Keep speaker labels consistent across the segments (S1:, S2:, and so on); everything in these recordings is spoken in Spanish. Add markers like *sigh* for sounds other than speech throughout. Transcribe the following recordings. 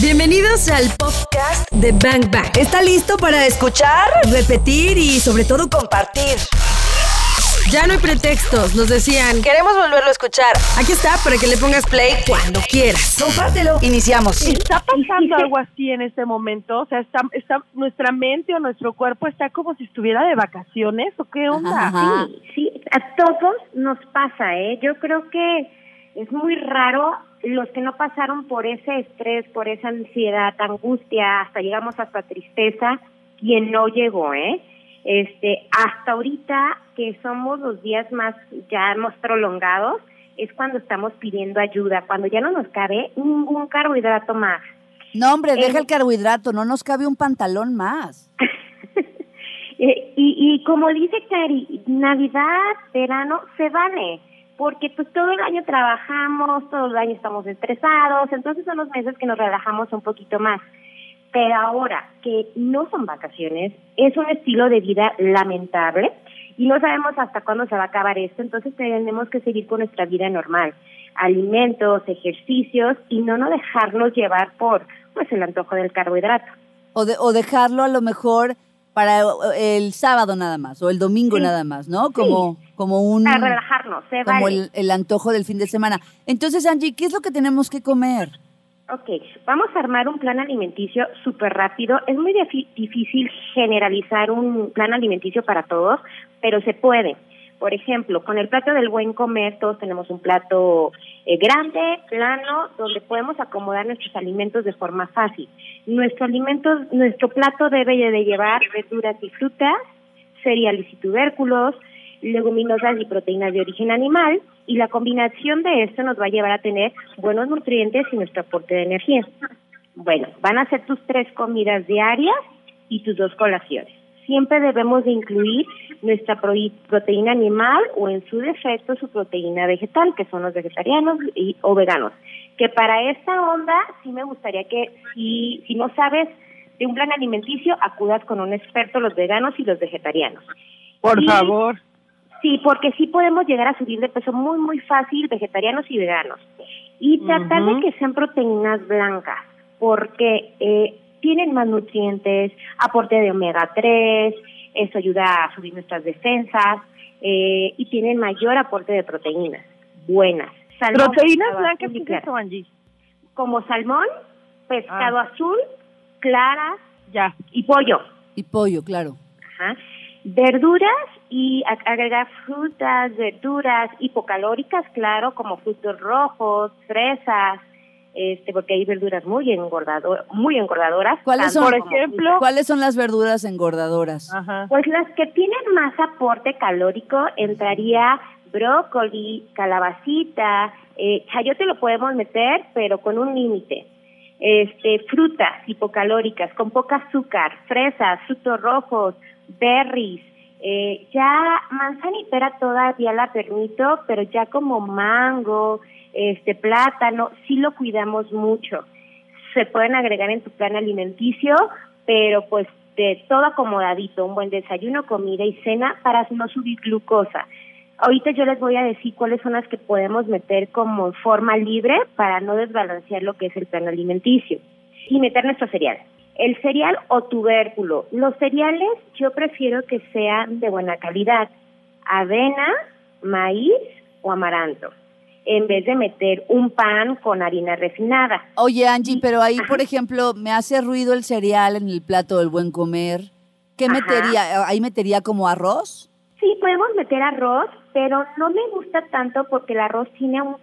S1: Bienvenidos al podcast de Bang Bang.
S2: ¿Está listo para escuchar, repetir y sobre todo compartir?
S1: Ya no hay pretextos, nos decían.
S2: Queremos volverlo a escuchar.
S1: Aquí está para que le pongas play cuando quieras.
S2: Compártelo. Iniciamos.
S3: ¿Está pasando algo así en este momento? O sea, está, está, nuestra mente o nuestro cuerpo está como si estuviera de vacaciones o qué onda?
S4: Ajá. Sí, sí, a todos nos pasa, ¿eh? Yo creo que es muy raro los que no pasaron por ese estrés, por esa ansiedad, angustia, hasta llegamos hasta tristeza, quien no llegó, ¿eh? Este, hasta ahorita que somos los días más ya más prolongados, es cuando estamos pidiendo ayuda, cuando ya no nos cabe ningún carbohidrato más.
S5: No, hombre, deja
S4: Eh,
S5: el carbohidrato, no nos cabe un pantalón más. *laughs*
S4: Eh, y, y como dice Cari, Navidad, verano, se vale, porque pues todo el año trabajamos, todo el año estamos estresados, entonces son los meses que nos relajamos un poquito más. Pero ahora que no son vacaciones, es un estilo de vida lamentable y no sabemos hasta cuándo se va a acabar esto, entonces tenemos que seguir con nuestra vida normal, alimentos, ejercicios y no no dejarnos llevar por pues el antojo del carbohidrato.
S5: O, de- o dejarlo a lo mejor para el sábado nada más, o el domingo
S4: Sí.
S5: nada más, ¿no? Como, como un...
S4: Para relajarnos, se
S5: Como
S4: vale.
S5: el, el antojo del fin de semana. Entonces, Angie, ¿qué es lo que tenemos que comer?
S4: Ok, vamos a armar un plan alimenticio súper rápido. Es muy difícil generalizar un plan alimenticio para todos, pero se puede. Por ejemplo, con el plato del buen comer, todos tenemos un plato eh, grande, plano, donde podemos acomodar nuestros alimentos de forma fácil. Nuestro alimento, nuestro plato debe de llevar verduras y frutas, cereales y tubérculos, leguminosas y proteínas de origen animal, y la combinación de esto nos va a llevar a tener buenos nutrientes y nuestro aporte de energía. Bueno, van a ser tus tres comidas diarias y tus dos colaciones. Siempre debemos de incluir nuestra proteína animal o en su defecto su proteína vegetal, que son los vegetarianos y, o veganos. Que para esta onda sí me gustaría que si, si no sabes de un plan alimenticio, acudas con un experto, los veganos y los vegetarianos.
S3: Por
S4: Y-
S3: favor.
S4: Sí, porque sí podemos llegar a subir de peso muy, muy fácil, vegetarianos y veganos. Y tratar de que sean proteínas blancas, porque eh, tienen más nutrientes, aporte de omega 3, eso ayuda a subir nuestras defensas eh, y tienen mayor aporte de proteínas buenas. Salmón,
S3: ¿Proteínas blancas qué es eso, Angie?
S4: Como salmón, pescado
S3: Ah.
S4: azul, claras
S3: Ya.
S4: y pollo.
S5: Y pollo, claro.
S4: Ajá. Verduras y ag- agregar frutas, verduras hipocalóricas, claro, como frutos rojos, fresas, este, porque hay verduras muy engordador, muy engordadoras.
S5: ¿Cuáles son,
S3: por ejemplo?
S5: ¿Cuáles son las verduras engordadoras?
S3: Ajá.
S4: Pues las que tienen más aporte calórico entraría brócoli, calabacita, eh, chayote lo podemos meter, pero con un límite. Este, frutas hipocalóricas con poca azúcar, fresas, frutos rojos, berries, eh, ya manzana y pera todavía la permito, pero ya como mango, este plátano, sí lo cuidamos mucho se pueden agregar en tu plan alimenticio, pero pues de todo acomodadito, un buen desayuno, comida y cena para no subir glucosa. Ahorita yo les voy a decir cuáles son las que podemos meter como forma libre para no desbalancear lo que es el plan alimenticio y meter nuestro cereal. El cereal o tubérculo. Los cereales yo prefiero que sean de buena calidad. Avena, maíz o amaranto. En vez de meter un pan con harina refinada.
S5: Oye, Angie, pero ahí, por ejemplo, me hace ruido el cereal en el plato del buen comer. ¿Qué
S4: Ajá.
S5: metería? ¿Ahí metería como arroz?
S4: Sí, podemos meter arroz, pero no me gusta tanto porque el arroz tiene un,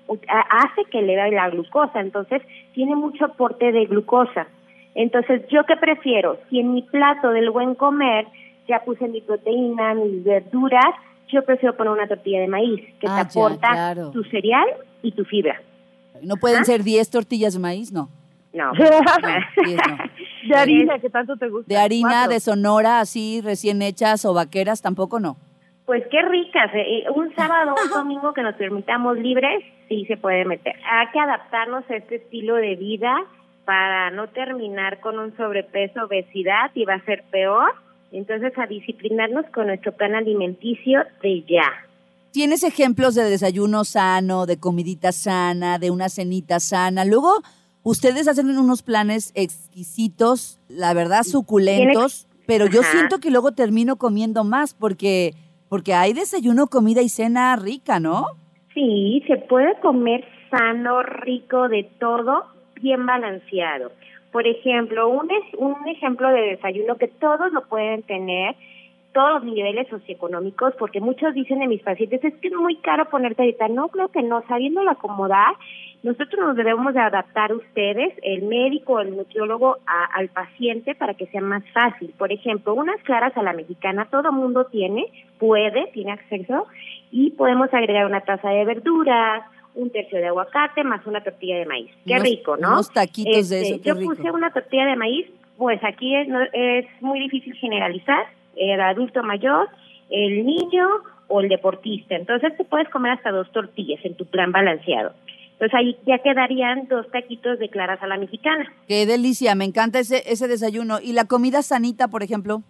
S4: hace que eleve la glucosa, entonces tiene mucho aporte de glucosa. Entonces, ¿yo qué prefiero? Si en mi plato del buen comer ya puse mi proteína, mis verduras, yo prefiero poner una tortilla de maíz que
S5: Ah,
S4: te
S5: ya,
S4: aporta
S5: claro.
S4: tu cereal y tu fibra.
S5: ¿No pueden
S4: Ajá.
S5: ser 10 tortillas de maíz? No.
S4: No.
S5: No, 10 no. *laughs*
S3: De harina, que tanto te gusta.
S5: De harina,
S3: Cuatro.
S5: de sonora, así, recién hechas o vaqueras, tampoco no.
S4: Pues qué ricas. eh, eh, Un sábado o un *laughs* domingo que nos permitamos libres, sí se puede meter. Hay que adaptarnos a este estilo de vida para no terminar con un sobrepeso, obesidad y va a ser peor. Entonces, a disciplinarnos con nuestro plan alimenticio de ya.
S5: ¿Tienes ejemplos de desayuno sano, de comidita sana, de una cenita sana? Luego, Ustedes hacen unos planes exquisitos, la verdad suculentos, pero yo siento que luego termino comiendo más porque porque hay desayuno, comida y cena rica, ¿no?
S4: Sí, se puede comer sano, rico, de todo, bien balanceado. Por ejemplo, un, un ejemplo de desayuno que todos lo pueden tener, todos los niveles socioeconómicos, porque muchos dicen de mis pacientes, es que es muy caro ponerte ahorita. No, creo que no, sabiéndolo acomodar, nosotros nos debemos de adaptar ustedes, el médico, el nutriólogo, a- al paciente para que sea más fácil. Por ejemplo, unas claras a la mexicana, todo mundo tiene, puede, tiene acceso, y podemos agregar una taza de verduras, un tercio de aguacate, más una tortilla de maíz. Qué
S5: Unos-
S4: rico, ¿no?
S5: unos taquitos de
S4: Este,
S5: eso, qué
S4: Yo
S5: rico.
S4: puse una tortilla de maíz, pues aquí es, no- es muy difícil generalizar, el adulto mayor, el niño o el deportista. Entonces te puedes comer hasta dos tortillas en tu plan balanceado. Entonces ahí ya quedarían dos taquitos de claras a la mexicana.
S5: Qué delicia, me encanta ese ese desayuno y la comida sanita, por ejemplo.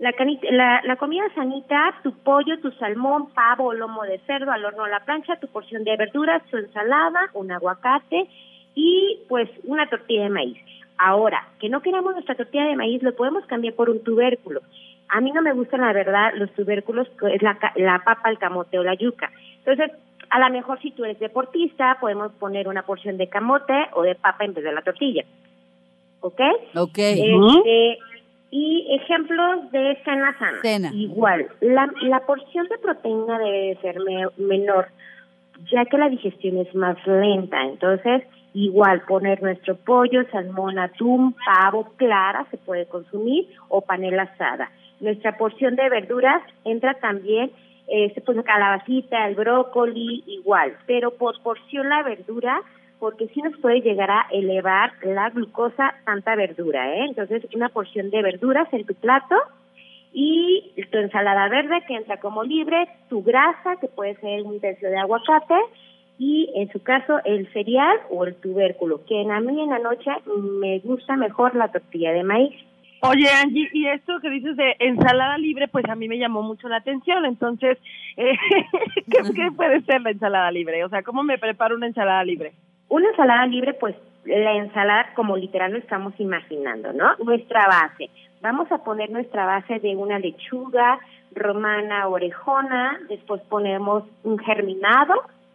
S4: La, cani- la, la comida sanita, tu pollo, tu salmón, pavo o lomo de cerdo al horno a la plancha, tu porción de verduras, tu ensalada, un aguacate y pues una tortilla de maíz. Ahora, que no queramos nuestra tortilla de maíz, lo podemos cambiar por un tubérculo. A mí no me gustan, la verdad, los tubérculos, es la, ca- la papa, el camote o la yuca. Entonces, a lo mejor si tú eres deportista, podemos poner una porción de camote o de papa en vez de la tortilla. ¿Ok?
S5: Ok.
S4: Este, y ejemplos de cena sana.
S5: Cena.
S4: Igual, la, la porción de proteína debe de ser me- menor, ya que la digestión es más lenta. Entonces, igual poner nuestro pollo, salmón, atún, pavo, clara se puede consumir o panela asada. Nuestra porción de verduras entra también, eh, se pone calabacita, el brócoli, igual, pero por porción la verdura porque sí nos puede llegar a elevar la glucosa tanta verdura, ¿eh? Entonces, una porción de verduras en tu plato y tu ensalada verde que entra como libre, tu grasa que puede ser un tercio de aguacate y en su caso el cereal o el tubérculo, que a mí en la noche me gusta mejor la tortilla de maíz.
S3: Oye, Angie, y esto que dices de ensalada libre, pues a mí me llamó mucho la atención. Entonces, *laughs* eh, *laughs* ¿qué, qué puede ser la ensalada libre? O sea, ¿cómo me preparo una ensalada libre?
S4: Una ensalada libre, pues la ensalada como literal lo estamos imaginando, ¿no? Nuestra base. Vamos a poner nuestra base de una lechuga romana orejona, después ponemos un germinado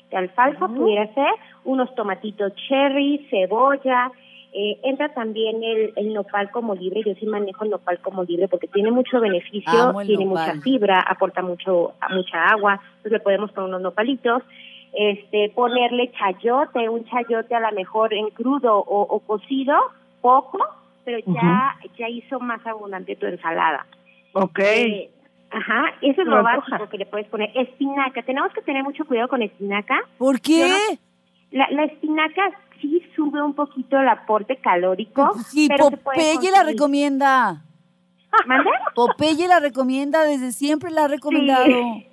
S4: de alfalfa, pudiera ser, unos tomatitos cherry, cebolla, eh, entra también el, el nopal como libre, yo sí manejo el nopal como libre porque tiene mucho beneficio, tiene
S5: nopal.
S4: mucha fibra, aporta mucho mucha agua, entonces le podemos poner unos nopalitos, este ponerle chayote, un chayote a lo mejor en crudo o, o cocido, poco, pero ya ya hizo más abundante tu ensalada.
S3: Ok.
S4: Eh, ajá, eso es lo básico que le puedes poner. Espinaca, tenemos que tener mucho cuidado con espinaca.
S5: ¿Por qué?
S4: La, la espinaca sí sube un poquito el aporte calórico,
S5: Sí,
S4: pero
S5: Popeye la recomienda.
S4: ¿Mande?
S5: Popeye la recomienda, desde siempre la ha recomendado. *laughs*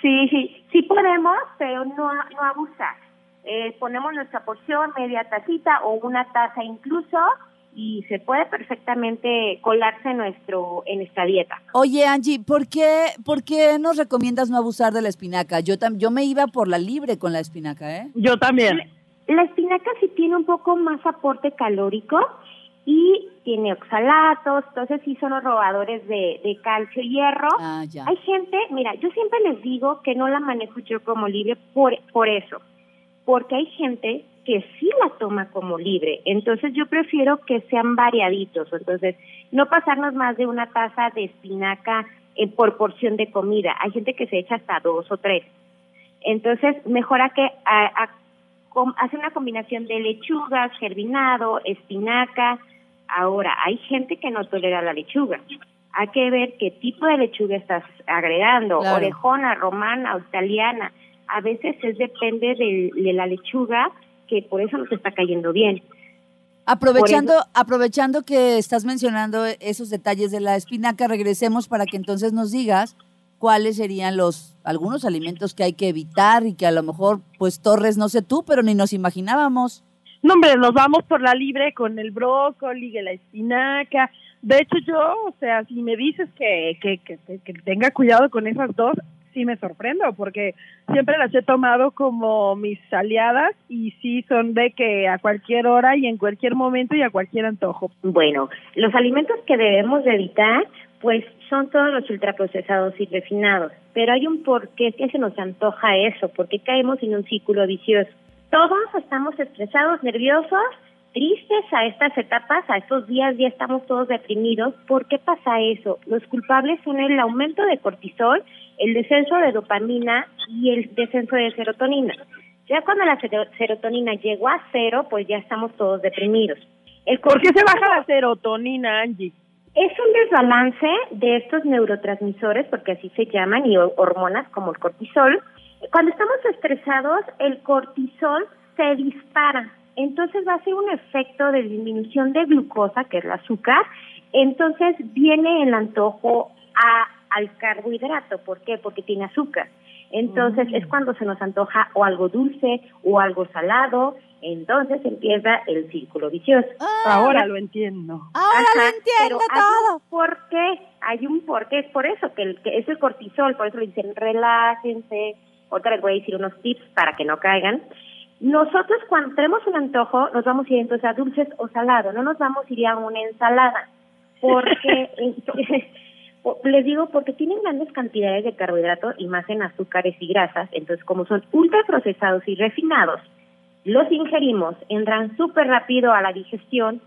S4: Sí, sí, sí, podemos, pero no, no abusar. Eh, ponemos nuestra porción, media tacita o una taza incluso, y se puede perfectamente colarse en nuestro en esta dieta.
S5: Oye, Angie, ¿por qué, ¿por qué nos recomiendas no abusar de la espinaca? Yo, tam- yo me iba por la libre con la espinaca, ¿eh?
S3: Yo también.
S4: La espinaca sí tiene un poco más aporte calórico y tiene oxalatos, entonces sí son los robadores de, de calcio y hierro.
S5: Ah, ya.
S4: Hay gente, mira, yo siempre les digo que no la manejo yo como libre por, por eso, porque hay gente que sí la toma como libre, entonces yo prefiero que sean variaditos, entonces no pasarnos más de una taza de espinaca en por porción de comida, hay gente que se echa hasta dos o tres, entonces mejora que a- a- com- hace una combinación de lechugas, germinado, espinaca, ahora hay gente que no tolera la lechuga, hay que ver qué tipo de lechuga estás agregando,
S5: Claro.
S4: orejona, romana o italiana. A veces es depende del- de, la lechuga que por eso no te está cayendo bien.
S5: Aprovechando, aprovechando que estás mencionando esos detalles de la espinaca, regresemos para que entonces nos digas cuáles serían los algunos alimentos que hay que evitar y que a lo mejor, pues Torres, no sé tú, pero ni nos imaginábamos.
S3: No, hombre, nos vamos por la libre con el brócoli, la espinaca. De hecho, yo, o sea, si me dices que, que, que, que tenga cuidado con esas dos, sí me sorprendo porque siempre las he tomado como mis aliadas y sí son de que a cualquier hora y en cualquier momento y a cualquier antojo.
S4: Bueno, los alimentos que debemos de evitar pues son todos los ultraprocesados y refinados, pero hay un por qué que se nos antoja eso, porque caemos en un círculo vicioso. Todos estamos estresados, nerviosos, tristes a estas etapas, a estos días ya estamos todos deprimidos. ¿Por qué pasa eso? Los culpables son el aumento de cortisol, el descenso de dopamina y el descenso de serotonina. Ya cuando la serotonina llegó a cero, pues ya estamos todos deprimidos.
S3: El ¿Por qué se baja la serotonina, Angie?
S4: Es un desbalance de estos neurotransmisores, porque así se llaman, y hormonas como el cortisol. Cuando estamos estresados, el cortisol se dispara. Entonces va a ser un efecto de disminución de glucosa, que es el azúcar. Entonces viene el antojo a, al carbohidrato. ¿Por qué? Porque tiene azúcar. Entonces es mm. cuando se nos antoja o algo dulce o algo salado entonces empieza el círculo vicioso.
S3: Ah, ahora lo entiendo.
S5: Ahora lo entiendo todo.
S4: ¿Por qué? Hay un porqué. Es por eso que, el, que es el cortisol. Por eso le dicen relájense. Otra les voy a decir unos tips para que no caigan. Nosotros cuando tenemos un antojo nos vamos a ir entonces a dulces o salado. No nos vamos a ir a una ensalada. *laughs* Porque... *laughs* les digo porque tienen grandes cantidades de carbohidratos y más en azúcares y grasas, entonces como son ultraprocesados y refinados, los ingerimos, entran súper rápido a la digestión,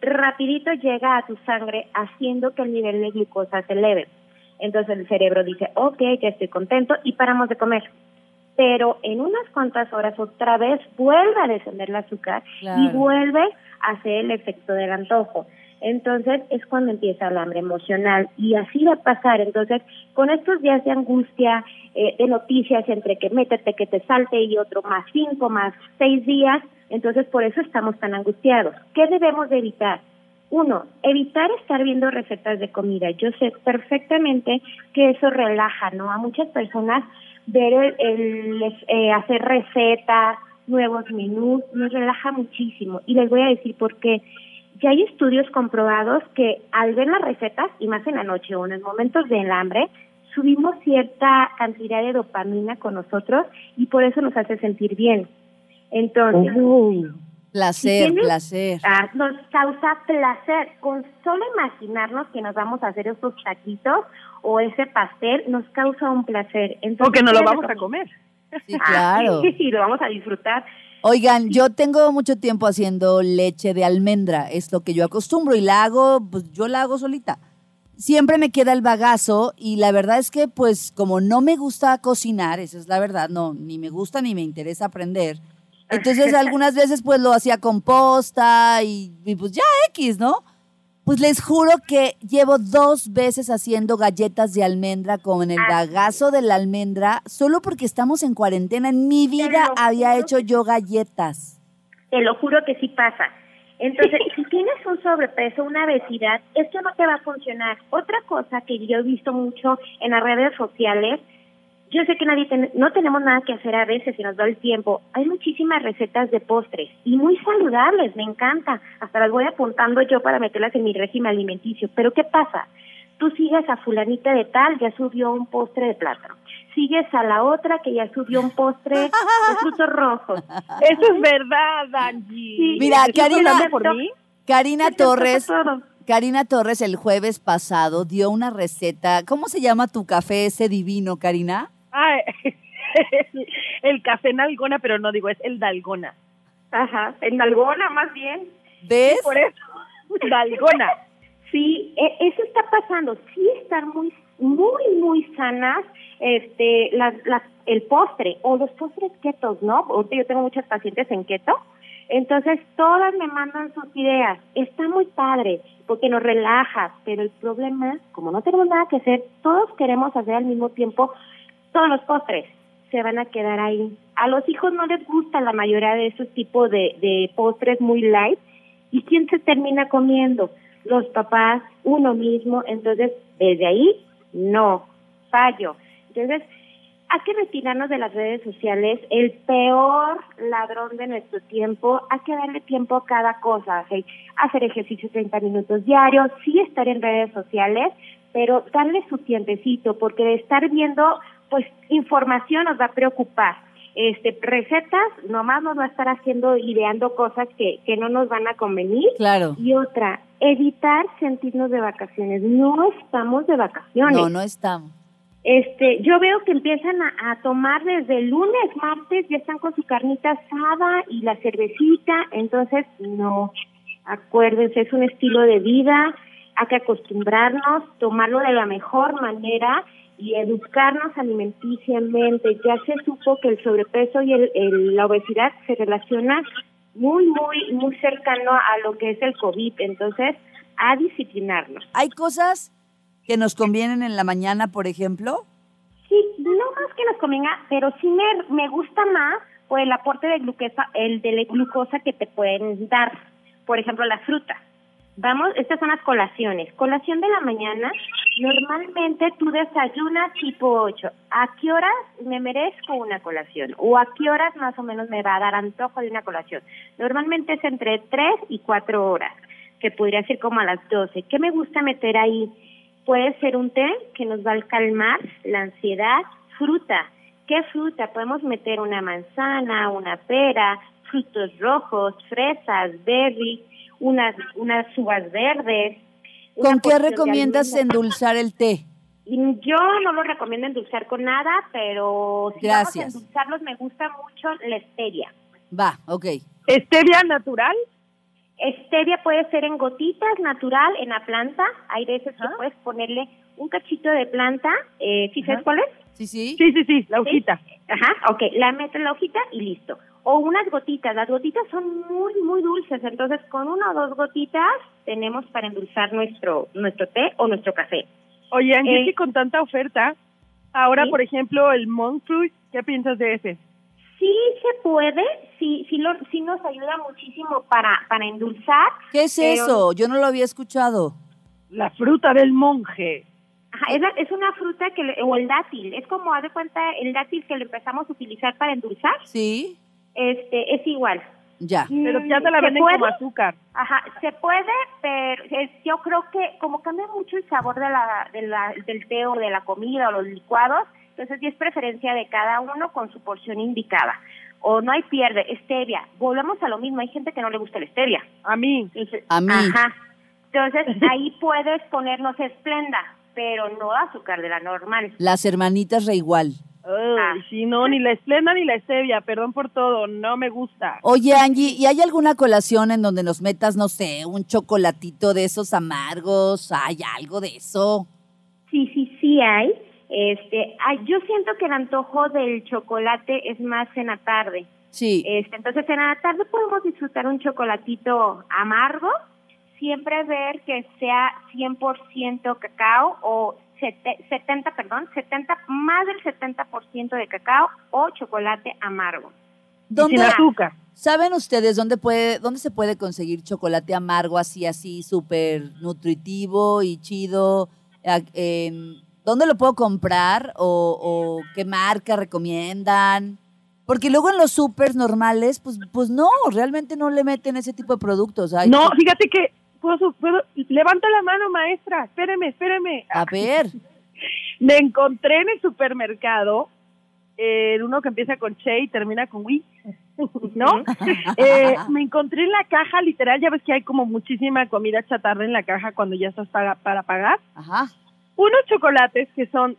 S4: rapidito llega a tu sangre haciendo que el nivel de glucosa se eleve. Entonces el cerebro dice, ok, ya estoy contento y paramos de comer. Pero en unas cuantas horas otra vez vuelve a descender el azúcar y vuelve a hacer el efecto del antojo entonces es cuando empieza el hambre emocional y así va a pasar. Entonces, con estos días de angustia, eh, de noticias entre que métete, que te salte y otro más cinco, más seis días, entonces por eso estamos tan angustiados. ¿Qué debemos de evitar? Uno, evitar estar viendo recetas de comida. Yo sé perfectamente que eso relaja, ¿no? A muchas personas ver el, eh, hacer recetas, nuevos menús, nos relaja muchísimo. Y les voy a decir por qué ya hay estudios comprobados que al ver las recetas, y más en la noche o en los momentos del hambre, subimos cierta cantidad de dopamina con nosotros y por eso nos hace sentir bien. Entonces,
S5: placer, placer.
S4: Ah, nos causa placer. Con solo imaginarnos que nos vamos a hacer esos taquitos o ese pastel, nos causa un placer.
S3: Entonces, Porque no lo vamos a comer. *laughs*
S5: Sí, claro.
S4: sí, sí, lo vamos a disfrutar.
S5: Oigan, yo tengo mucho tiempo haciendo leche de almendra, es lo que yo acostumbro y la hago, pues yo la hago solita. Siempre me queda el bagazo y la verdad es que pues como no me gusta cocinar, esa es la verdad, no, ni me gusta ni me interesa aprender. Entonces algunas veces pues lo hacía composta y, y pues ya X, ¿no? Pues les juro que llevo dos veces haciendo galletas de almendra con el bagazo de la almendra, solo porque estamos en cuarentena. En mi vida había hecho yo galletas.
S4: Te lo juro que sí pasa. Entonces, si tienes un sobrepeso, una obesidad, esto no te va a funcionar. Otra cosa que yo he visto mucho en las redes sociales yo sé que nadie no tenemos nada que hacer a veces si nos da el tiempo. Hay muchísimas recetas de postres y muy saludables, me encanta. Hasta las voy apuntando yo para meterlas en mi régimen alimenticio. Pero ¿qué pasa? Tú sigues a fulanita de tal, ya subió un postre de plátano. Sigues a la otra que ya subió un postre de frutos rojos.
S3: Eso es verdad, Angie.
S5: Mira, Karina, Karina Torres, Karina Torres el jueves pasado dio una receta. ¿Cómo se llama tu café ese divino, Karina?
S3: Ah, *laughs* el café Nalgona, pero no digo, es el Dalgona.
S4: Ajá, el Nalgona más bien.
S5: ¿Ves?
S3: por eso, *laughs* Dalgona.
S4: Sí, e, eso está pasando. Sí están muy, muy, muy sanas este, las, las, el postre o los postres ketos, ¿no? yo tengo muchas pacientes en keto. Entonces, todas me mandan sus ideas. Está muy padre porque nos relaja, pero el problema, como no tenemos nada que hacer, todos queremos hacer al mismo tiempo todos los postres se van a quedar ahí. A los hijos no les gusta la mayoría de esos tipos de, postres muy light. ¿Y quién se termina comiendo? Los papás, uno mismo. Entonces, desde ahí, no, fallo. Entonces, hay que retirarnos de las redes sociales. El peor ladrón de nuestro tiempo, hay que darle tiempo a cada cosa. Hacer ejercicio 30 minutos diarios, sí estar en redes sociales, pero darle su tiempecito, porque de estar viendo pues información nos va a preocupar. Este, recetas, nomás nos va a estar haciendo, ideando cosas que, que no nos van a convenir.
S5: Claro.
S4: Y otra, evitar sentirnos de vacaciones. No estamos de vacaciones.
S5: No, no estamos.
S4: Este, yo veo que empiezan a, a tomar desde el lunes, martes, ya están con su carnita asada y la cervecita, entonces no, acuérdense, es un estilo de vida, hay que acostumbrarnos, tomarlo de la mejor manera y educarnos alimenticiamente. Ya se supo que el sobrepeso y el, el- la obesidad se relacionan muy, muy, muy cercano a lo que es el COVID, entonces a disciplinarnos.
S5: ¿Hay cosas que nos convienen en la mañana, por ejemplo?
S4: Sí, no más que nos convenga, pero sí me, me gusta más por el aporte de glucosa, el de la glucosa que te pueden dar. Por ejemplo, la fruta. Vamos, estas son las colaciones. Colación de la mañana, normalmente tú desayunas tipo 8. ¿A qué horas me merezco una colación? ¿O a qué horas más o menos me va a dar antojo de una colación? Normalmente es entre 3 y 4 horas, que podría ser como a las 12. ¿Qué me gusta meter ahí? Puede ser un té que nos va a calmar la ansiedad, fruta. ¿Qué fruta? Podemos meter una manzana, una pera, frutos rojos, fresas, berries, unas, unas uvas verdes.
S5: ¿Con qué recomiendas endulzar el té?
S4: Yo no lo recomiendo endulzar con nada, pero si
S5: Gracias.
S4: vamos a endulzarlos me gusta mucho la stevia.
S5: Va, ok.
S3: ¿Stevia natural?
S4: Stevia puede ser en gotitas, natural, en la planta. Hay veces que puedes ponerle un cachito de planta. Eh, ¿Sí sabes cuál es?
S5: Sí, sí.
S3: Sí, sí, sí, la hojita.
S4: Ajá, ok, la meto en la hojita y listo. O unas gotitas, las gotitas son muy, muy dulces, entonces con una o dos gotitas tenemos para endulzar nuestro, nuestro té o nuestro café.
S3: Oye, Angie,
S4: Eh,
S3: que con tanta oferta, ahora,
S4: ¿sí?
S3: por ejemplo, el monk fruit, ¿qué piensas de ese?
S4: Sí se puede, sí, sí, lo, sí nos ayuda muchísimo para, para endulzar.
S5: ¿Qué es
S4: pero-
S5: eso? Yo no lo había escuchado.
S3: La fruta del monje.
S4: Ajá, es, la- es una fruta que, le- o el dátil, es como, haz de cuenta, el dátil que lo empezamos a utilizar para endulzar,
S5: Sí,
S4: este, es igual.
S5: ya.
S3: Pero ya te la
S4: ¿Se
S3: venden
S4: puede?
S3: como azúcar.
S4: Ajá, se puede, pero es- yo creo que como cambia mucho el sabor de la, de la, del té o de la comida o los licuados, entonces ya es preferencia de cada uno con su porción indicada. O no hay pierde, stevia. Volvemos a lo mismo, hay gente que no le gusta la stevia.
S3: A mí.
S4: Entonces,
S5: A mí.
S4: Ajá. Entonces ahí puedes ponernos esplenda, pero no azúcar de la normal.
S5: Las hermanitas reigual.
S3: Ay,
S4: Ah.
S3: sí, no, ni la esplenda ni la stevia, perdón por todo, no me gusta.
S5: Oye, Angie, ¿y hay alguna colación en donde nos metas, no sé, un chocolatito de esos amargos? ¿Hay algo de eso?
S4: Sí, sí, sí hay. Este, ay, yo siento que el antojo del chocolate es más en la tarde.
S5: Sí.
S4: Este, entonces en la tarde podemos disfrutar un chocolatito amargo, siempre ver que sea 100% cacao o 70, perdón, 70 más del 70% de cacao o chocolate amargo.
S5: ¿Dónde,
S3: Sin azúcar.
S5: ¿Saben ustedes dónde puede, dónde se puede conseguir chocolate amargo así, así, súper nutritivo y chido? Em, ¿Dónde lo puedo comprar o, o qué marca recomiendan? Porque luego en los supers normales, pues, pues no, realmente no le meten ese tipo de productos. Ay,
S3: No, fíjate que puedo, puedo, levanta la mano, maestra, espéreme, espéreme.
S5: A ver, *laughs*
S3: Me encontré en el supermercado, eh, uno que empieza con Che y termina con Wii, ¿no? *laughs* Eh, me encontré en la caja, literal, ya ves que hay como muchísima comida chatarra en la caja cuando ya estás para, para pagar.
S5: ajá.
S3: Unos chocolates que son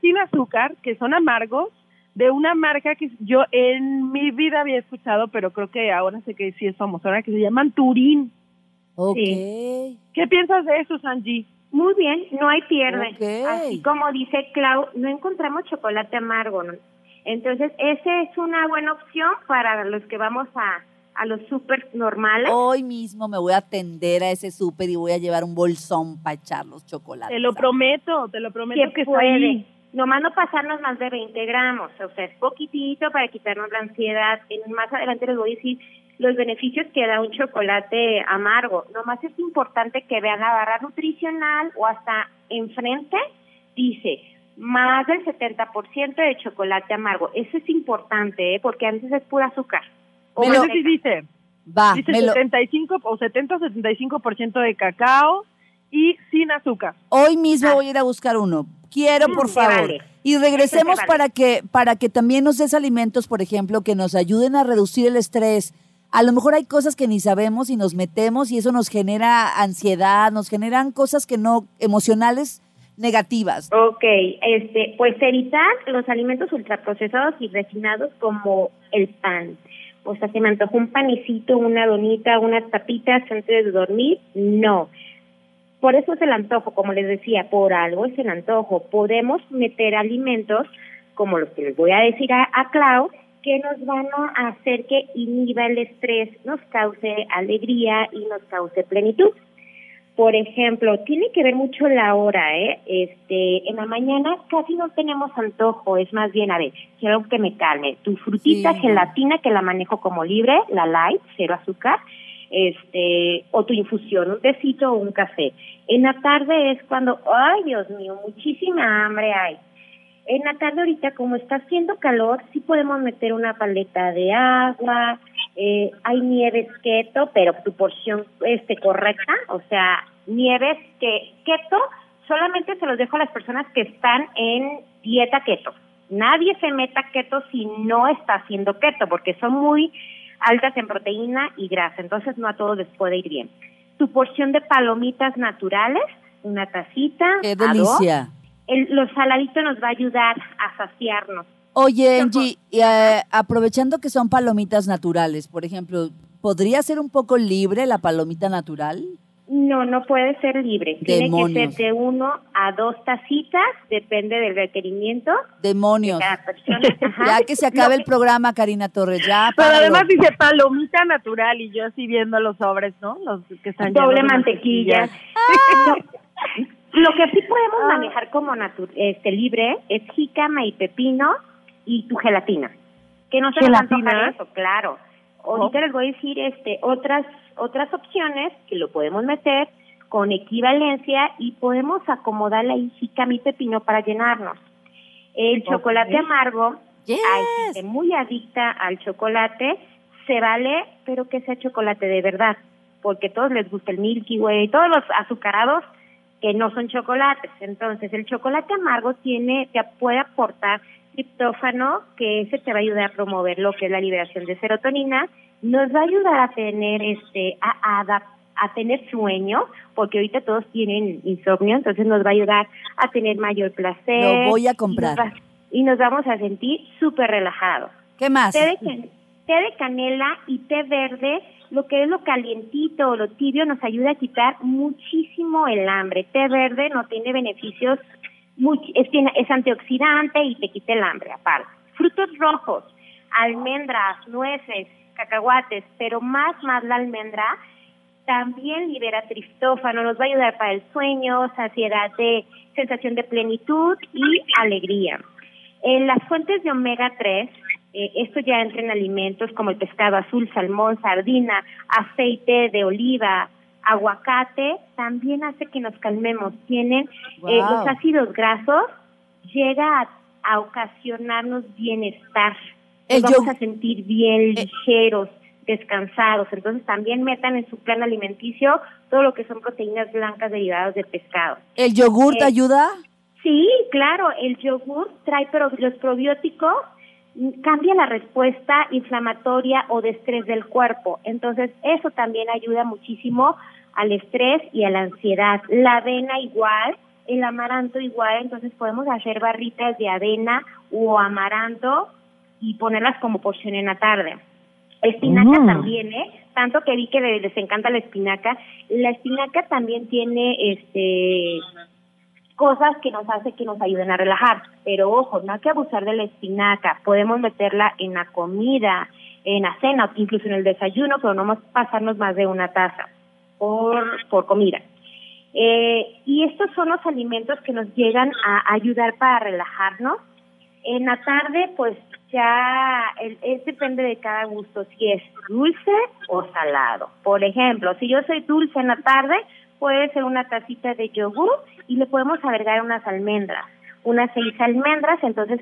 S3: sin azúcar, que son amargos, de una marca que yo en mi vida había escuchado, pero creo que ahora sé que sí es famosona, que se llaman Turín.
S5: Ok.
S3: ¿Qué piensas de eso, Angie?
S4: Muy bien, no hay pierde.
S5: Ok.
S4: Así como dice Clau, no encontramos chocolate amargo. ¿no? Entonces, esa es una buena opción para los que vamos a, a los súper normales.
S5: Hoy mismo me voy a atender a ese súper y voy a llevar un bolsón para echar los chocolates.
S3: Te lo prometo, te lo prometo
S4: que puede.
S3: ahí.
S4: Nomás no pasarnos más de 20 gramos, o sea, es poquitito para quitarnos la ansiedad. En- más adelante les voy a decir los beneficios que da un chocolate amargo. Nomás es importante que vean la barra nutricional o hasta enfrente, dice más del 70% de chocolate amargo. Eso es importante, ¿eh? porque a veces es pura azúcar. O
S5: Me
S3: Bueno,
S5: lo-
S3: sí dice,
S5: Va,
S3: dice
S5: me lo,
S3: 75 o 70 o 75% de cacao y sin azúcar.
S5: Hoy mismo voy a ir a buscar uno. Quiero,
S4: Mm,
S5: por favor.
S4: vale.
S5: Y regresemos
S4: vale.
S5: para que para que también nos des alimentos, por ejemplo, que nos ayuden a reducir el estrés. A lo mejor hay cosas que ni sabemos y nos metemos y eso nos genera ansiedad, nos generan cosas que no emocionales negativas.
S4: Ok, este, pues evitar los alimentos ultraprocesados y refinados como el pan. O sea, se me antojó un panecito, una donita, unas papitas antes de dormir. No. Por eso es el antojo, como les decía, por algo es el antojo. Podemos meter alimentos, como los que les voy a decir a, a Clau, que nos van a hacer que inhiba el estrés, nos cause alegría y nos cause plenitud. Por ejemplo, tiene que ver mucho la hora, ¿eh? Este, en la mañana casi no tenemos antojo, es más bien, a ver, quiero que me calme. Tu frutita
S5: Sí.
S4: gelatina que la manejo como libre, la light, cero azúcar, este, o tu infusión, un tecito o un café. En la tarde es cuando, ay Dios mío, muchísima hambre hay. En la tarde ahorita, como está haciendo calor, sí podemos meter una paleta de agua, eh, hay nieves keto, pero tu porción este correcta, o sea, nieves que keto solamente se los dejo a las personas que están en dieta keto. Nadie se meta keto si no está haciendo keto, porque son muy altas en proteína y grasa, entonces no a todos les puede ir bien. Tu porción de palomitas naturales, una tacita,
S5: Qué
S4: dos,
S5: delicia.
S4: El, lo saladito nos va a ayudar a saciarnos.
S5: Oye, Angie, y, eh, aprovechando que son palomitas naturales, por ejemplo, ¿podría ser un poco libre la palomita natural?
S4: No, no puede ser libre. Tiene que ser de uno a dos tacitas, depende del requerimiento
S5: Demonios.
S4: de cada persona. *laughs* Ajá.
S5: Ya que se acabe el programa, Karina Torres, ya.
S3: Pero
S5: páralo.
S3: además dice palomita natural y yo así viendo los sobres, ¿no? Los que están
S4: Doble mantequilla.
S3: mantequilla.
S4: No, *laughs* *laughs* Lo que sí podemos
S3: Ah.
S4: manejar como este libre es jícama y pepino y tu gelatina. Que no se
S3: ¿Gelatina?
S4: eso, claro. Ahorita les voy a decir este otras otras opciones que lo podemos meter con equivalencia y podemos acomodarle ahí jícama y pepino para llenarnos. El chocolate amargo,
S5: Yes.
S4: hay gente muy adicta al chocolate, se vale, pero que sea chocolate de verdad, porque todos les gusta el Milky Way, todos los azucarados que no son chocolates. Entonces, el chocolate amargo tiene, te puede aportar triptófano, que ese te va a ayudar a promover lo que es la liberación de serotonina, nos va a ayudar a tener este, a, a, adap- a tener sueño, porque ahorita todos tienen insomnio, entonces nos va a ayudar a tener mayor placer.
S5: Lo voy a
S4: y nos
S5: comprar.
S4: va- Y nos, vamos a sentir súper relajados.
S5: ¿Qué más?
S4: Té de, té de canela y té verde, lo que es lo calientito o lo tibio, nos ayuda a quitar muchísimo el hambre. Té verde no tiene beneficios, much- es, es antioxidante y te quita el hambre, aparte. Frutos rojos, almendras, nueces, cacahuates, pero más, más la almendra, también libera triptófano, nos va a ayudar para el sueño, saciedad de sensación de plenitud y alegría. En las fuentes de omega 3, eh, esto ya entra en alimentos como el pescado azul, salmón, sardina, aceite de oliva, aguacate, también hace que nos calmemos. Tienen eh, los ácidos grasos, llega a, a ocasionarnos bienestar. Nos vamos
S5: yo-
S4: a sentir bien ligeros, descansados. Entonces también metan en su plan alimenticio todo lo que son proteínas blancas derivadas del pescado.
S5: ¿El yogur te
S4: Eh,
S5: ayuda?
S4: Sí, claro, el yogur trae pro- los probióticos, cambia la respuesta inflamatoria o de estrés del cuerpo. Entonces, eso también ayuda muchísimo al estrés y a la ansiedad. La avena igual, el amaranto igual, entonces podemos hacer barritas de avena o amaranto y ponerlas como porción en la tarde. Espinaca
S3: Mm.
S4: también, ¿eh? Tanto que vi que les les encanta la espinaca. La espinaca también tiene este cosas que nos hace que nos ayuden a relajar. Pero ojo, no hay que abusar de la espinaca. Podemos meterla en la comida, en la cena, incluso en el desayuno, pero no más pasarnos más de una taza por, por comida. Eh, y estos son los alimentos que nos llegan a ayudar para relajarnos. En la tarde, pues ya el- es depende de cada gusto, si es dulce o salado. Por ejemplo, si yo soy dulce en la tarde, puede ser una tacita de yogur y le podemos agregar unas almendras, unas seis almendras. Entonces,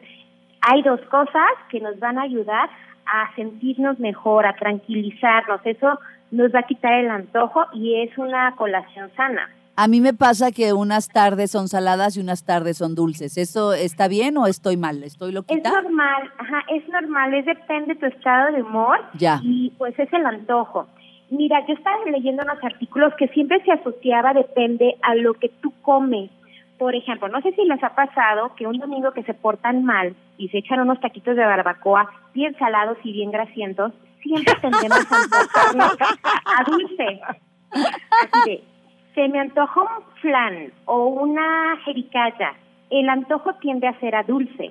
S4: hay dos cosas que nos van a ayudar a sentirnos mejor, a tranquilizarnos. Eso nos va a quitar el antojo y es una colación sana.
S5: A mí me pasa que unas tardes son saladas y unas tardes son dulces. ¿Eso está bien o estoy mal? ¿Estoy
S4: Es
S5: loquita?
S4: normal, ajá, es normal, es depende de tu estado de humor
S5: Ya.
S4: y pues es el antojo. Mira, yo estaba leyendo unos artículos que siempre se asociaba depende a lo que tú comes. Por ejemplo, no sé si les ha pasado que un domingo que se portan mal y se echan unos taquitos de barbacoa bien salados y bien grasientos, siempre *laughs* tendemos a antojarnos a dulce. Así de, se me antojó un flan o una jericaya. El antojo tiende a ser a dulce.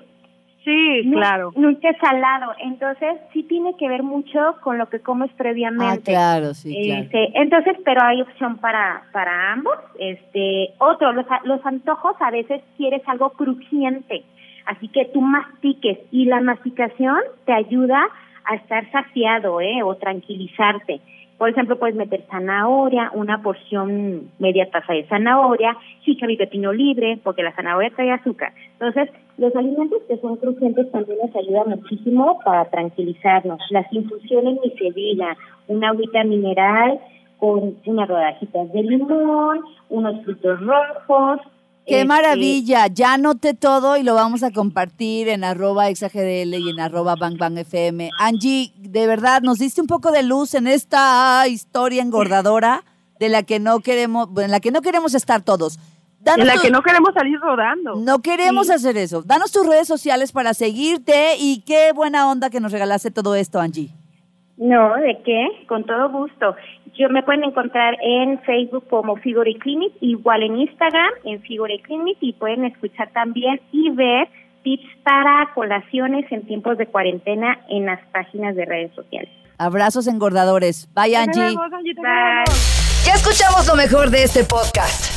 S3: Sí, claro.
S4: Nunca es salado. Entonces, sí tiene que ver mucho con lo que comes
S5: Ah,
S4: previamente.
S5: claro, sí, claro.
S4: Este, entonces, pero hay opción para, para ambos. Este, otro, los, a- los antojos a veces quieres algo crujiente. Así que tú mastiques y la masticación te ayuda a estar saciado, ¿eh? O tranquilizarte. Por ejemplo, puedes meter zanahoria, una porción media taza de zanahoria, y pepino libre, porque la zanahoria trae azúcar. Entonces, los alimentos que son crujientes también nos ayudan muchísimo para tranquilizarnos. Las infusiones micedina, una agüita mineral con unas rodajitas de limón, unos frutos rojos.
S5: Qué
S4: este,
S5: maravilla, ya anoté todo y lo vamos a compartir en arroba exagdl y en arroba bang bang fm. Angie, de verdad, nos diste un poco de luz en esta historia engordadora de la que no queremos, en la que no queremos estar todos. Danos
S3: En la
S5: tu-
S3: que no queremos salir rodando.
S5: no queremos hacer eso. Danos tus redes sociales para seguirte y qué buena onda que nos regalaste todo esto, Angie.
S4: No, ¿de qué? Con todo gusto. Yo me pueden encontrar en Facebook como Figure Clinic, igual en Instagram, en Figure Clinic, y pueden escuchar también y ver tips para colaciones en tiempos de cuarentena en las páginas de redes sociales.
S5: Abrazos engordadores. Bye, Angie.
S4: Bye.
S2: Ya escuchamos lo mejor de este podcast.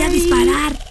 S2: voy a disparar.